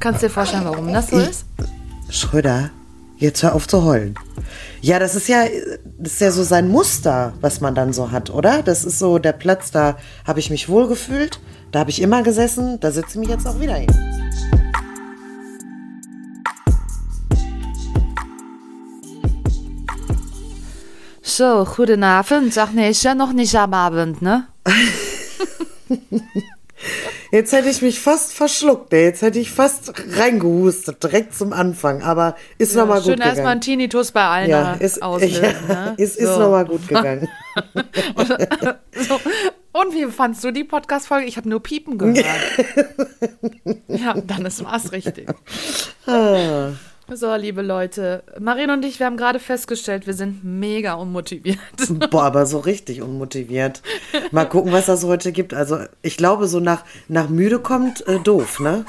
Kannst du dir vorstellen, warum das so ist? Schröder, jetzt hör auf zu heulen. Ja, das ist ja, das ist ja so sein Muster, was man dann so hat, oder? Das ist so der Platz, da habe ich mich wohlgefühlt, da habe ich immer gesessen, da setze ich mich jetzt auch wieder hin. So, guten Abend. Ach nee, ist ja noch nicht am Abend, ne? Jetzt hätte ich mich fast verschluckt, ey. jetzt hätte ich fast reingehustet, direkt zum Anfang, aber ist noch nochmal gut Schön erstmal einen gegangen. Tinnitus bei allen Ja, ist, auslösen, ja, ne? ist, ist So. nochmal gut gegangen. So. Und wie fandst du die Podcast-Folge? Ich habe nur Piepen gehört. ja, dann ist was richtig. Ah. So, liebe Leute, Marien und ich, wir haben gerade festgestellt, wir sind mega unmotiviert. Boah, aber so richtig unmotiviert. Mal gucken, was das heute gibt. Also, ich glaube, so nach, nach müde kommt äh, doof, ne?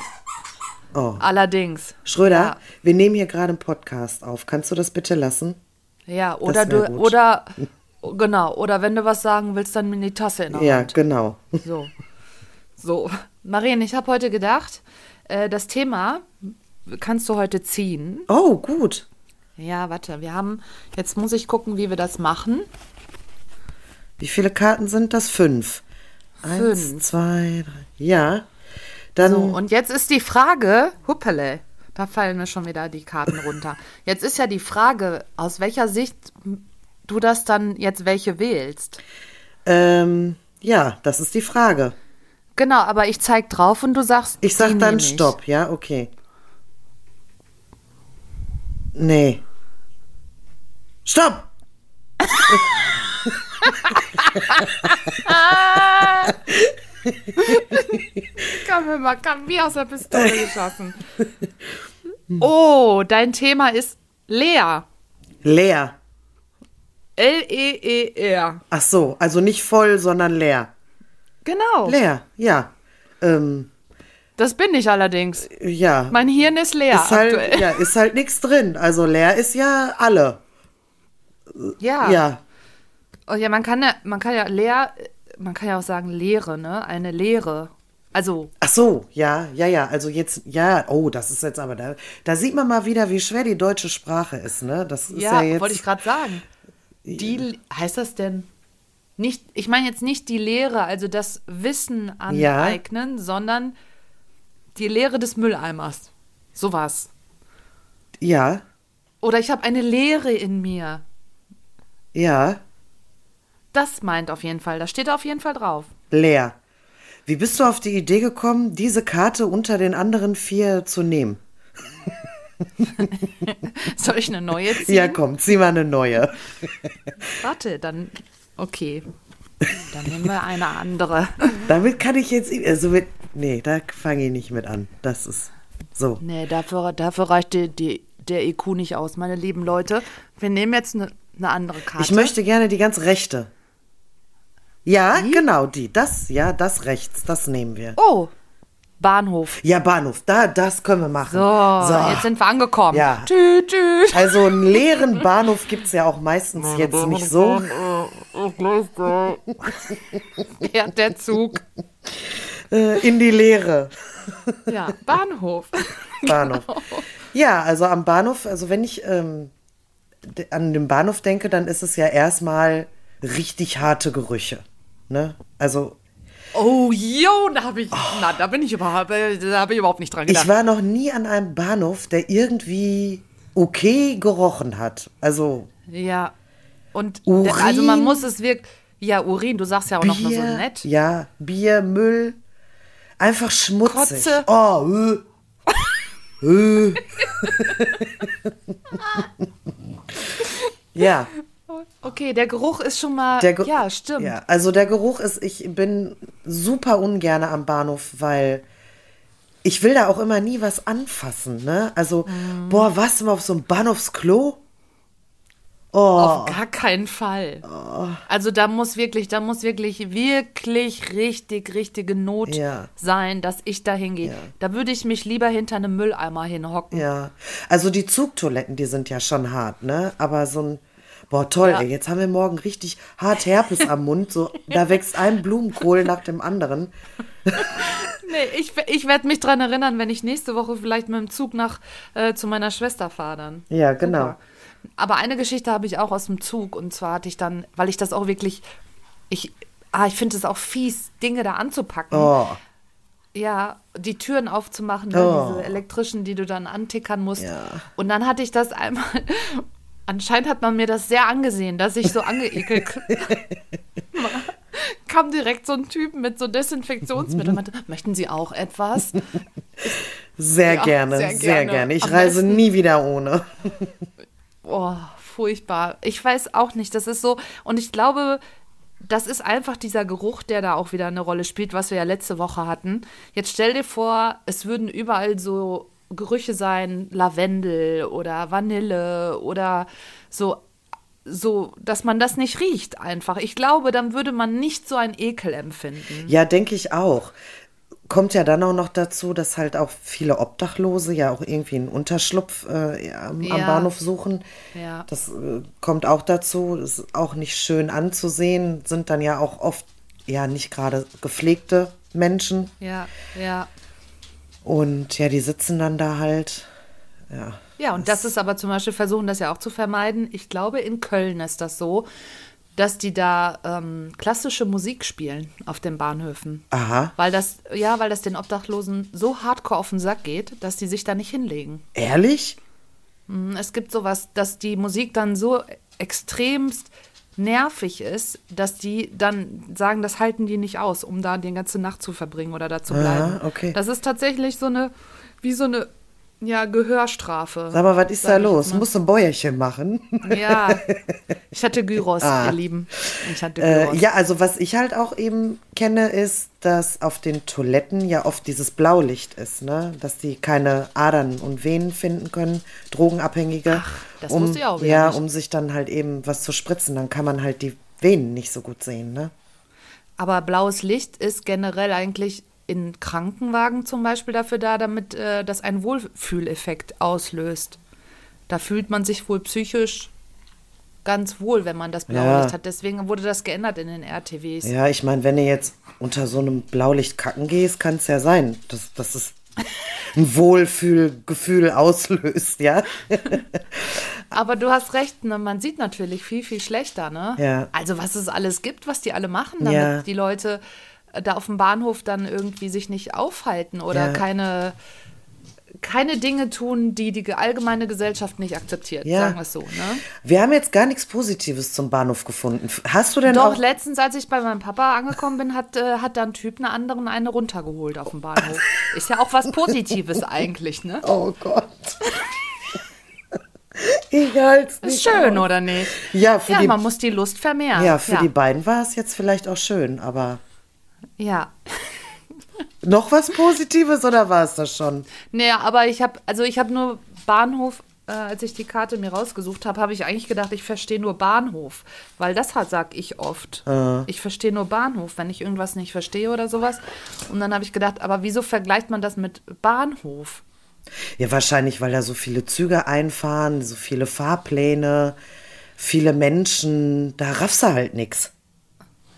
Oh. Allerdings. Schröder, Ja. wir nehmen hier gerade einen Podcast auf. Kannst du das bitte lassen? Ja, oder du, gut. oder, genau, oder wenn du was sagen willst, dann in die Tasse in der Ja, Hand. genau. So. So. Marien, ich habe heute gedacht, äh, das Thema kannst du heute ziehen. Oh, gut. Ja, warte, wir haben, jetzt muss ich gucken, wie wir das machen. Wie viele Karten sind das? Fünf. Eins, Fünf. zwei, drei. Ja. Dann, So, und jetzt ist die Frage, huppele, da fallen mir schon wieder die Karten runter. Jetzt ist ja die Frage, aus welcher Sicht du das dann jetzt welche wählst. ähm, ja, das ist die Frage. Genau, aber ich zeig drauf und du sagst, Ich sag dann. Stopp, ja, okay. Nee. Stopp! Komm, hör mal, komm, wie aus der Pistole geschossen. Oh, dein Thema ist leer. Leer. L-E-E-R. Ach so, also nicht voll, sondern leer. Genau. Leer, ja. Ähm, Das bin ich allerdings. ja. Mein Hirn ist leer ist halt, aktuell. ja, ist halt nichts drin. Also leer ist ja alle. Ja. Ja. Oh, ja, man kann ja, man kann ja leer, man kann ja auch sagen Leere, ne? Eine Leere. Also, Ach so, ja, ja, ja. Also jetzt, ja, oh, das ist jetzt aber da. Da sieht man mal wieder, wie schwer die deutsche Sprache ist, ne? Das ist ja, ja, jetzt. wollte ich gerade sagen. Die, heißt das denn nicht, ich meine jetzt nicht die Lehre, also das Wissen aneignen, sondern die Lehre des Mülleimers. Sowas. Ja, Oder ich habe eine Leere in mir. ja, Das meint auf jeden Fall, das steht auf jeden Fall drauf. leer. Wie bist du auf die Idee gekommen, diese Karte unter den anderen vier zu nehmen? Soll ich eine neue ziehen? Ja, komm, zieh mal eine neue. Warte, dann, okay. Dann nehmen wir eine andere. Damit kann ich jetzt, also mit, nee, da fange ich nicht mit an. Das ist so. Nee, dafür, dafür reicht die, die, der IQ nicht aus, meine lieben Leute. Wir nehmen jetzt eine, eine andere Karte. Ich möchte gerne die ganz rechte. Ja, genau, die. Das, ja, das rechts, das nehmen wir. Oh, Bahnhof. Ja, Bahnhof, da, das können wir machen. So, jetzt sind wir angekommen. Ja. Tüt, tüt. Also einen leeren Bahnhof gibt es ja auch meistens jetzt nicht so. Fährt der Zug. Äh, in die Leere. Ja, Bahnhof. Bahnhof. Ja, also am Bahnhof, also wenn ich ähm, an den Bahnhof denke, dann ist es ja erstmal richtig harte Gerüche. Ne? Also Oh, jo, da habe ich, na, da bin ich überhaupt, äh, da habe ich überhaupt nicht dran gedacht. ich war noch nie an einem Bahnhof, der irgendwie okay gerochen hat. Also ja. Und Urin. der- also man muss es wirklich, ja, Urin, du sagst ja auch noch mal so Bier, nett. ja, Bier, Müll, einfach schmutzig. Kotze. Oh, äh. äh. ja, Okay, der Geruch ist schon mal, der Ge- ja, stimmt. Ja, also der Geruch ist, ich bin super ungerne am Bahnhof, weil ich will da auch immer nie was anfassen, ne? Also, Mhm. boah, was mal auf so einem Bahnhofsklo? Oh, Auf gar keinen Fall. Also da muss wirklich, da muss wirklich, wirklich richtig, richtige Not Ja. sein, dass ich da hingehe. Da würde ich mich lieber hinter einem Mülleimer hinhocken. ja. Also die Zugtoiletten, die sind ja schon hart, ne? Aber so ein, Boah, toll, ja. ey, jetzt haben wir morgen richtig hart Herpes am Mund. So, da wächst ein Blumenkohl nach dem anderen. nee, ich, ich werde mich dran erinnern, wenn ich nächste Woche vielleicht mit dem Zug nach äh, zu meiner Schwester fahre dann. Ja, genau. Super. Aber eine Geschichte habe ich auch aus dem Zug und zwar hatte ich dann, weil ich das auch wirklich, ich, ah, ich finde es auch fies, Dinge da anzupacken. Oh. Ja, die Türen aufzumachen, ne, oh. diese elektrischen, die du dann antickern musst. Ja. Und dann hatte ich das einmal. Anscheinend hat man mir das sehr angesehen, dass ich so angeekelt kam direkt so ein Typ mit so Desinfektionsmittel und meinte, möchten Sie auch etwas? Sehr ja, gerne, sehr, sehr gerne. Ich Am reise besten, nie wieder ohne. Oh, furchtbar. Ich weiß auch nicht. Das ist so, und ich glaube, das ist einfach dieser Geruch, der da auch wieder eine Rolle spielt, was wir ja letzte Woche hatten. Jetzt stell dir vor, es würden überall so Gerüche sein, Lavendel oder Vanille oder so, so, dass man das nicht riecht einfach. Ich glaube, dann würde man nicht so ein Ekel empfinden. Ja, denke ich auch kommt ja dann auch noch dazu, dass halt auch viele Obdachlose ja auch irgendwie einen Unterschlupf äh, am, ja. am, Bahnhof suchen. Ja. Das äh, kommt auch dazu. Ist auch nicht schön anzusehen. Sind dann ja auch oft ja nicht gerade gepflegte Menschen. Ja, ja. Und ja, die sitzen dann da halt. Ja. Ja, und das, das ist aber zum Beispiel versuchen, das ja auch zu vermeiden. Ich glaube, in Köln ist das so, dass die da ähm, klassische Musik spielen auf den Bahnhöfen. Aha. Weil das, ja, weil das den Obdachlosen so hardcore auf den Sack geht, dass die sich da nicht hinlegen. Ehrlich? Mhm, es gibt sowas, dass die Musik dann so extremst nervig ist, dass die dann sagen, das halten die nicht aus, um da die ganze Nacht zu verbringen oder da zu bleiben. Aha, okay. Das ist tatsächlich so eine, wie so eine ja, Gehörstrafe. Sag mal, was ist da los? Musst du ein Bäuerchen machen? Ja, ich hatte Gyros, ah. ihr Lieben. Ich hatte äh, Gyros. Äh, ja, also was ich halt auch eben kenne, ist, dass auf den Toiletten ja oft dieses Blaulicht ist, ne? Dass die keine Adern und Venen finden können, Drogenabhängige. Ach, das um, ich auch Ja, nicht. um sich dann halt eben was zu spritzen. Dann kann man halt die Venen nicht so gut sehen, ne? Aber blaues Licht ist generell eigentlich in Krankenwagen zum Beispiel dafür da, damit äh, das einen Wohlfühleffekt auslöst. Da fühlt man sich wohl psychisch ganz wohl, wenn man das Blaulicht ja. hat. Deswegen wurde das geändert in den RTWs. Ja, ich meine, wenn du jetzt unter so einem Blaulicht kacken gehst, kann es ja sein, dass, dass es ein Wohlfühlgefühl auslöst, ja. Aber du hast recht, ne? man sieht natürlich viel, viel schlechter, ne? Ja. Also was es alles gibt, was die alle machen, damit ja. die Leute da auf dem Bahnhof dann irgendwie sich nicht aufhalten oder ja. keine, keine Dinge tun, die die allgemeine Gesellschaft nicht akzeptiert, ja. sagen wir es so. Ne? Wir haben jetzt gar nichts Positives zum Bahnhof gefunden. Hast du denn Doch, letztens, als ich bei meinem Papa angekommen bin, hat, äh, hat da ein Typ eine anderen eine runtergeholt auf dem Bahnhof. Ist ja auch was Positives eigentlich, ne? Oh Gott. Ich halte nicht. Ist schön, aus. oder nicht? Ja, für ja, die, man muss die Lust vermehren. Ja, für ja. die beiden war es jetzt vielleicht auch schön, aber. Ja. Noch was Positives oder war es das schon? Naja, aber ich habe, also ich habe nur Bahnhof, äh, als ich die Karte mir rausgesucht habe, habe ich eigentlich gedacht, ich verstehe nur Bahnhof. Weil das hat, sag ich oft. Äh. Ich verstehe nur Bahnhof, wenn ich irgendwas nicht verstehe oder sowas. Und dann habe ich gedacht, aber wieso vergleicht man das mit Bahnhof? Ja, wahrscheinlich, weil da so viele Züge einfahren, so viele Fahrpläne, viele Menschen, da raffst du halt nichts.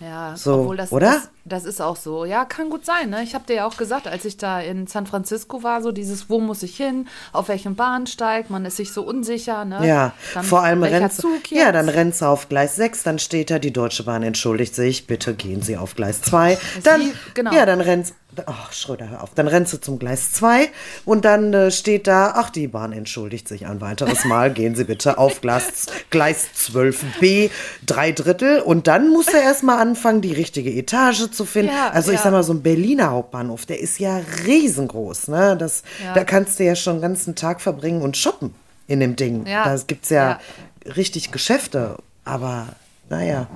Ja, so, obwohl das, oder? Das, das ist auch so. Ja, kann gut sein. Ne? Ich habe dir ja auch gesagt, als ich da in San Francisco war, so dieses, wo muss ich hin, auf welchem Bahnsteig, man ist sich so unsicher. Ne? Ja, dann, vor allem rennst Zug Ja, dann rennst du auf Gleis 6, dann steht da, die Deutsche Bahn entschuldigt sich, bitte gehen Sie auf Gleis 2. Dann, genau. Ja, dann rennst Ach, Schröder, hör auf. Dann rennst du zum Gleis 2 und dann äh, steht da, ach, die Bahn entschuldigt sich ein weiteres Mal. Gehen Sie bitte auf Gleis, Gleis 12b, drei Drittel. Und dann musst du erstmal anfangen, die richtige Etage zu finden. Ja, also ich ja. sag mal, so ein Berliner Hauptbahnhof, der ist ja riesengroß. Ne? Das, ja. Da kannst du ja schon den ganzen Tag verbringen und shoppen in dem Ding. Ja. Da gibt es ja, richtig Geschäfte. Aber naja.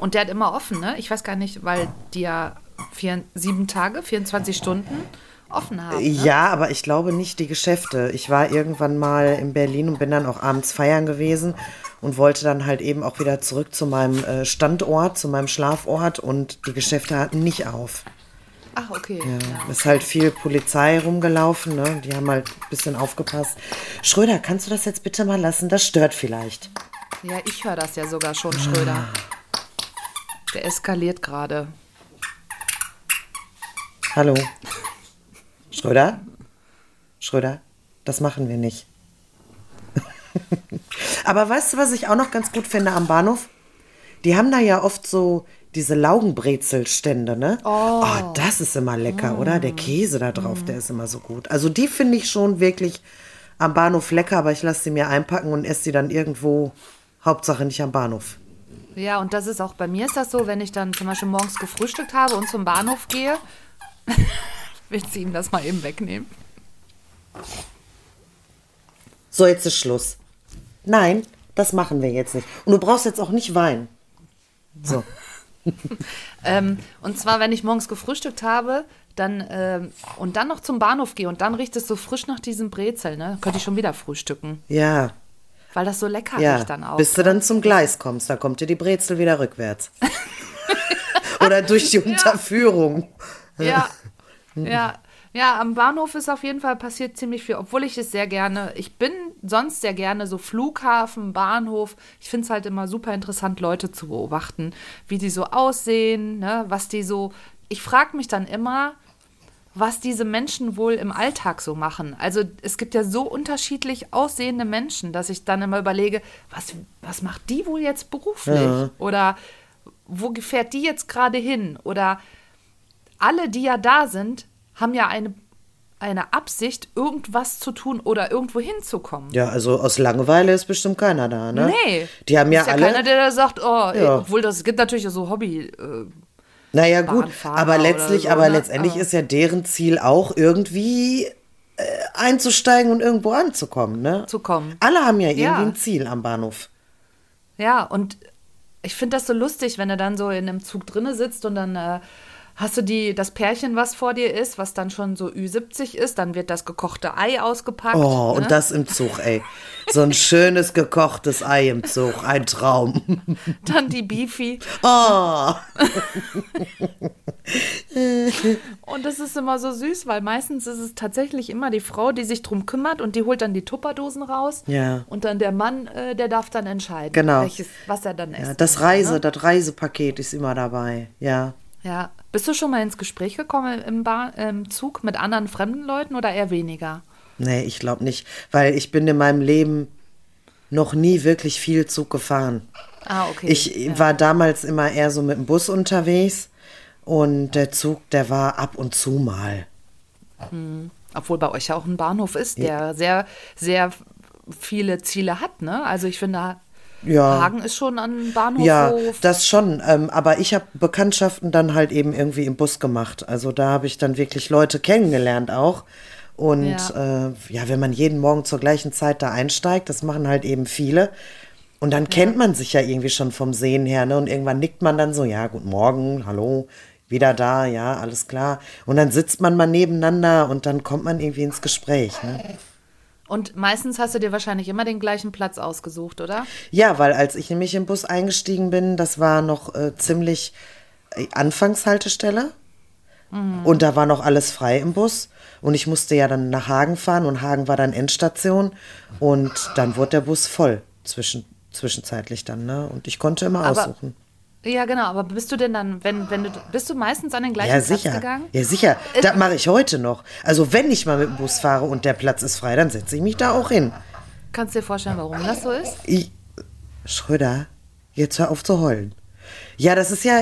Und der hat immer offen, ne? Ich weiß gar nicht, weil die ja vier, sieben Tage, 24 Stunden offen haben. Ne? Ja, aber ich glaube nicht die Geschäfte. Ich war irgendwann mal in Berlin und bin dann auch abends feiern gewesen und wollte dann halt eben auch wieder zurück zu meinem äh, Standort, zu meinem Schlafort und die Geschäfte hatten nicht auf. Ach, okay. Ja. Ist halt viel Polizei rumgelaufen, ne? Die haben halt ein bisschen aufgepasst. Schröder, kannst du das jetzt bitte mal lassen? Das stört vielleicht. Ja, ich höre das ja sogar schon, Schröder. Der eskaliert gerade. Hallo. Schröder? Schröder, das machen wir nicht. Aber weißt du, was ich auch noch ganz gut finde am Bahnhof? Die haben da ja oft so diese Laugenbrezelstände, ne? Oh, oh das ist immer lecker, mm. oder? Der Käse da drauf, mm. der ist immer so gut. Also die finde ich schon wirklich am Bahnhof lecker, aber ich lasse sie mir einpacken und esse sie dann irgendwo, Hauptsache nicht am Bahnhof. Ja, und das ist auch bei mir ist das so, wenn ich dann zum Beispiel morgens gefrühstückt habe und zum Bahnhof gehe, willst du ihm das mal eben wegnehmen? So, jetzt ist Schluss. Nein, das machen wir jetzt nicht. Und du brauchst jetzt auch nicht weinen. So. ähm, und zwar, wenn ich morgens gefrühstückt habe, dann ähm, und dann noch zum Bahnhof gehe und dann riecht es so frisch nach diesem Brezel, ne? Könnte ich schon wieder frühstücken. Ja. Weil das so lecker ja. riecht dann auch. Bis du dann zum Gleis kommst, da kommt dir die Brezel wieder rückwärts. Oder durch die Unterführung. Ja. Ja, ja, am Bahnhof ist auf jeden Fall passiert ziemlich viel, obwohl ich es sehr gerne, ich bin sonst sehr gerne so Flughafen, Bahnhof. Ich finde es halt immer super interessant, Leute zu beobachten, wie die so aussehen, ne, was die so. Ich frage mich dann immer, was diese Menschen wohl im Alltag so machen. Also es gibt ja so unterschiedlich aussehende Menschen, dass ich dann immer überlege, was, was macht die wohl jetzt beruflich? Ja. Oder wo fährt die jetzt gerade hin? Oder alle, die ja da sind, haben ja eine, eine Absicht, irgendwas zu tun oder irgendwo hinzukommen. Ja, also aus Langeweile ist bestimmt keiner da, ne? Nee. Die haben ja ist alle. Ja keiner, der da sagt, oh, ja. obwohl das gibt natürlich so Hobby. Äh, naja, gut, aber letztlich, so, aber ne? letztendlich aber ist ja deren Ziel auch irgendwie äh, einzusteigen und irgendwo anzukommen, ne? Zu kommen. Alle haben ja irgendwie ja. ein Ziel am Bahnhof. Ja, und ich finde das so lustig, wenn er dann so in einem Zug drinne sitzt und dann äh, Hast du die, das Pärchen, was vor dir ist, was dann schon so Ü70 ist, dann wird das gekochte Ei ausgepackt. Oh, ne? und das im Zug, ey. So ein schönes gekochtes Ei im Zug, ein Traum. Dann die Beefy. Oh. und das ist immer so süß, weil meistens ist es tatsächlich immer die Frau, die sich drum kümmert und die holt dann die Tupperdosen raus. Ja. Und dann der Mann, äh, der darf dann entscheiden, genau. welches, was er dann isst. Ja, das Reise, ne? das Reisepaket ist immer dabei, ja. Ja. Bist du schon mal ins Gespräch gekommen im, Bar, im Zug mit anderen fremden Leuten oder eher weniger? Nee, ich glaube nicht, weil ich bin in meinem Leben noch nie wirklich viel Zug gefahren. Ah, okay. Ich ja. war damals immer eher so mit dem Bus unterwegs und der Zug, der war ab und zu mal. Hm. Obwohl bei euch ja auch ein Bahnhof ist, der ja. sehr, sehr viele Ziele hat, ne? Also ich finde, ja. Hagen ist schon an Bahnhof. Ja, das schon. Ähm, aber ich habe Bekanntschaften dann halt eben irgendwie im Bus gemacht. Also da habe ich dann wirklich Leute kennengelernt auch. Und ja. Äh, ja, wenn man jeden Morgen zur gleichen Zeit da einsteigt, das machen halt eben viele. Und dann kennt man sich ja irgendwie schon vom Sehen her, ne? Und irgendwann nickt man dann so, ja, guten Morgen, hallo, wieder da, ja, alles klar. Und dann sitzt man mal nebeneinander und dann kommt man irgendwie ins Gespräch, ne? Und meistens hast du dir wahrscheinlich immer den gleichen Platz ausgesucht, oder? Ja, weil als ich nämlich im Bus eingestiegen bin, das war noch äh, ziemlich äh, Anfangshaltestelle. Mhm. Und da war noch alles frei im Bus. Und ich musste ja dann nach Hagen fahren und Hagen war dann Endstation. Und dann wurde der Bus voll zwischen, zwischenzeitlich dann, ne? Und ich konnte immer Aber aussuchen. Ja, genau, aber bist du denn dann, wenn, wenn du, bist du meistens an den gleichen ja, Platz sicher. gegangen? Ja, sicher. Das mache ich heute noch. Also, wenn ich mal mit dem Bus fahre und der Platz ist frei, dann setze ich mich da auch hin. Kannst du dir vorstellen, warum das so ist? Ich, Schröder, jetzt hör auf zu heulen. Ja, das ist ja,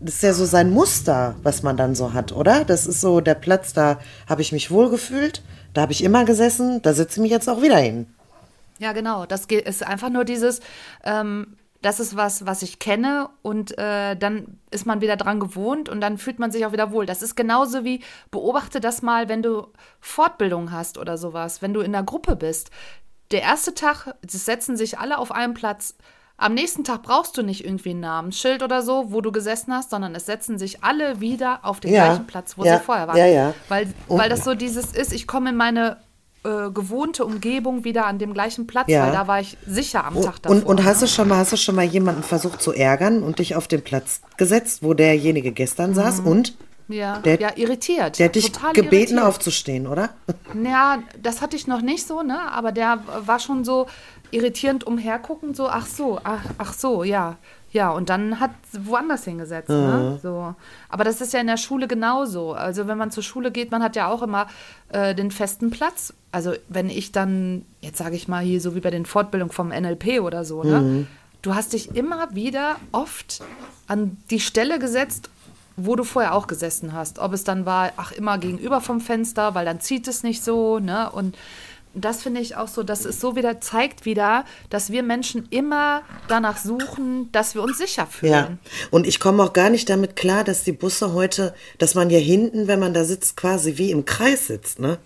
das ist ja so sein Muster, was man dann so hat, oder? Das ist so der Platz, da habe ich mich wohlgefühlt, da habe ich immer gesessen, da sitze ich mich jetzt auch wieder hin. Ja, genau. Das ist einfach nur dieses, ähm, das ist was, was ich kenne und äh, dann ist man wieder dran gewohnt und dann fühlt man sich auch wieder wohl. Das ist genauso wie, beobachte das mal, wenn du Fortbildung hast oder sowas, wenn du in der Gruppe bist. Der erste Tag, es setzen sich alle auf einen Platz. Am nächsten Tag brauchst du nicht irgendwie ein Namensschild oder so, wo du gesessen hast, sondern es setzen sich alle wieder auf den ja, gleichen Platz, wo ja, sie vorher waren. Ja, ja. Weil, weil das so dieses ist, ich komme in meine äh, gewohnte Umgebung wieder an dem gleichen Platz, ja. weil da war ich sicher am Tag davor. Und, und hast du schon mal, hast du schon mal jemanden versucht zu ärgern und dich auf den Platz gesetzt, wo derjenige gestern mhm. saß und ja, der, ja, irritiert. Der hat dich gebeten irritiert. aufzustehen, oder? Ja, das hatte ich noch nicht so, ne? Aber der war schon so, irritierend umhergucken, so, ach so, ach, ach so, ja. Ja, und dann hat woanders hingesetzt. Mhm. Ne? So. Aber das ist ja in der Schule genauso. Also wenn man zur Schule geht, man hat ja auch immer äh, den festen Platz. Also wenn ich dann, jetzt sage ich mal hier so wie bei den Fortbildungen vom NLP oder so, ne? Mhm. Du hast dich immer wieder oft an die Stelle gesetzt, wo du vorher auch gesessen hast. Ob es dann war, ach, immer gegenüber vom Fenster, weil dann zieht es nicht so, ne? Und das finde ich auch so, dass es so wieder zeigt wieder, dass wir Menschen immer danach suchen, dass wir uns sicher fühlen. Ja, und ich komme auch gar nicht damit klar, dass die Busse heute, dass man ja hinten, wenn man da sitzt, quasi wie im Kreis sitzt, ne?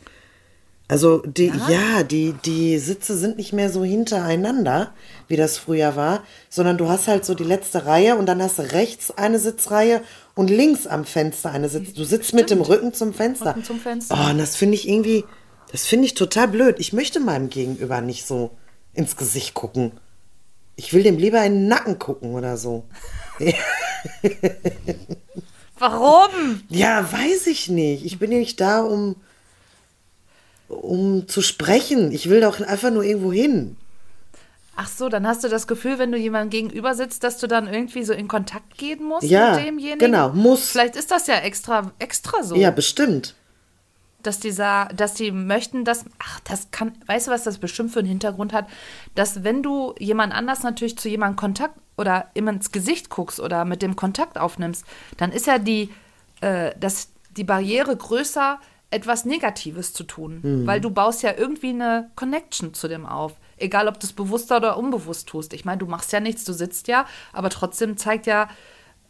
Also die, ja, ja die, die Sitze sind nicht mehr so hintereinander, wie das früher war, sondern du hast halt so die letzte Reihe und dann hast du rechts eine Sitzreihe und links am Fenster eine Sitz. Du sitzt Stimmt. mit dem Rücken zum Fenster. Rücken zum Fenster. Oh, und das finde ich irgendwie, das finde ich total blöd. Ich möchte meinem Gegenüber nicht so ins Gesicht gucken. Ich will dem lieber in den Nacken gucken oder so. Warum? Ja, weiß ich nicht. Ich bin ja nicht da, um, um zu sprechen. Ich will doch einfach nur irgendwo hin. Ach so, dann hast du das Gefühl, wenn du jemandem gegenüber sitzt, dass du dann irgendwie so in Kontakt gehen musst ja, mit demjenigen? Genau, muss. Vielleicht ist das ja extra, extra so. Ja, bestimmt dass die, dass die möchten, dass, ach, das kann, weißt du, was das bestimmt für einen Hintergrund hat? Dass wenn du jemand anders natürlich zu jemandem Kontakt oder immer ins Gesicht guckst oder mit dem Kontakt aufnimmst, dann ist ja die, äh, das, die Barriere größer, etwas Negatives zu tun. Mhm. Weil du baust ja irgendwie eine Connection zu dem auf. Egal, ob du es bewusster oder unbewusst tust. Ich meine, du machst ja nichts, du sitzt ja, aber trotzdem zeigt ja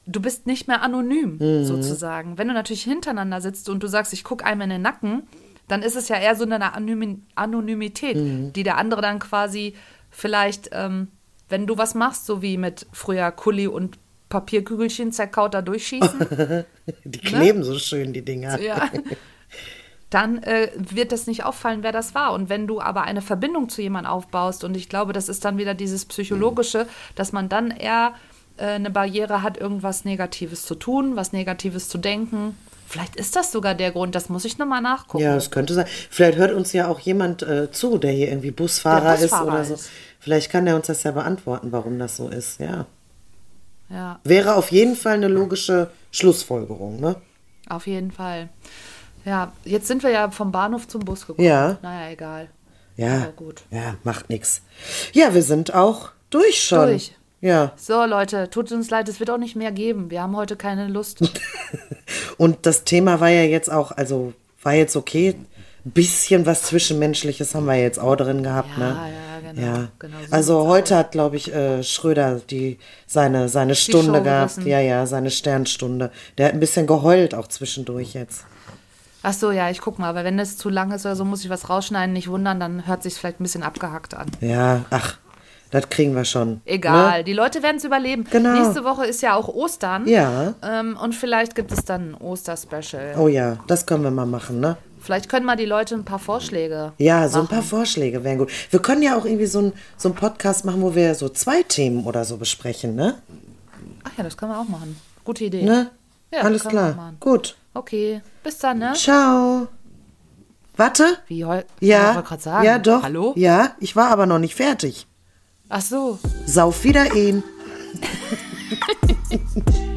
du bist nicht mehr anonym, mhm. sozusagen. Wenn du natürlich hintereinander sitzt und du sagst, ich gucke einem in den Nacken, dann ist es ja eher so eine Anonymität, mhm. die der andere dann quasi vielleicht, ähm, wenn du was machst, so wie mit früher Kulli und Papierkügelchen zerkaut da durchschießen. die kleben ne? so schön, die Dinger. Ja. Dann äh, wird das nicht auffallen, wer das war. Und wenn du aber eine Verbindung zu jemandem aufbaust, und ich glaube, das ist dann wieder dieses Psychologische, dass man dann eher eine Barriere hat, irgendwas Negatives zu tun, was Negatives zu denken. Vielleicht ist das sogar der Grund, das muss ich nochmal nachgucken. Ja, das könnte sein. Vielleicht hört uns ja auch jemand äh, zu, der hier irgendwie Busfahrer, Busfahrer ist oder so. Ist. Vielleicht kann er uns das ja beantworten, warum das so ist, ja. Ja. Wäre auf jeden Fall eine logische Schlussfolgerung, ne? Auf jeden Fall. Ja, jetzt sind wir ja vom Bahnhof zum Bus gekommen. Ja. Naja, egal. Ja. gut. Ja, macht nichts. Ja, wir sind auch durch schon. Durch. Ja. So, Leute, tut uns leid, es wird auch nicht mehr geben. Wir haben heute keine Lust. Und das Thema war ja jetzt auch, also war jetzt okay. Ein bisschen was Zwischenmenschliches haben wir jetzt auch drin gehabt, ja, ne? Ja, genau. Ja. genau so also heute hat, glaube ich, äh, Schröder die seine, seine Stunde gehabt. Gerissen. Ja, ja, seine Sternstunde. Der hat ein bisschen geheult auch zwischendurch jetzt. Ach so, ja, ich guck mal, aber wenn das zu lang ist oder so, muss ich was rausschneiden, nicht wundern, dann hört sich vielleicht ein bisschen abgehackt an. Ja, ach, das kriegen wir schon. Egal, ne? die Leute werden es überleben. Genau. Nächste Woche ist ja auch Ostern. Ja. Ähm, und vielleicht gibt es dann ein Osterspecial. Oh ja, das können wir mal machen, ne? Vielleicht können mal die Leute ein paar Vorschläge. Ja, so machen. ein paar Vorschläge wären gut. Wir können ja auch irgendwie so einen so Podcast machen, wo wir so zwei Themen oder so besprechen, ne? Ach ja, das können wir auch machen. Gute Idee. Ne? Ja, Alles klar. Gut. Okay, bis dann, ne? Ciao. Warte. Wie heute? Ja. Ja, doch. Hallo? Ja, ich war aber noch nicht fertig. Ach so. Sauf wieder ihn.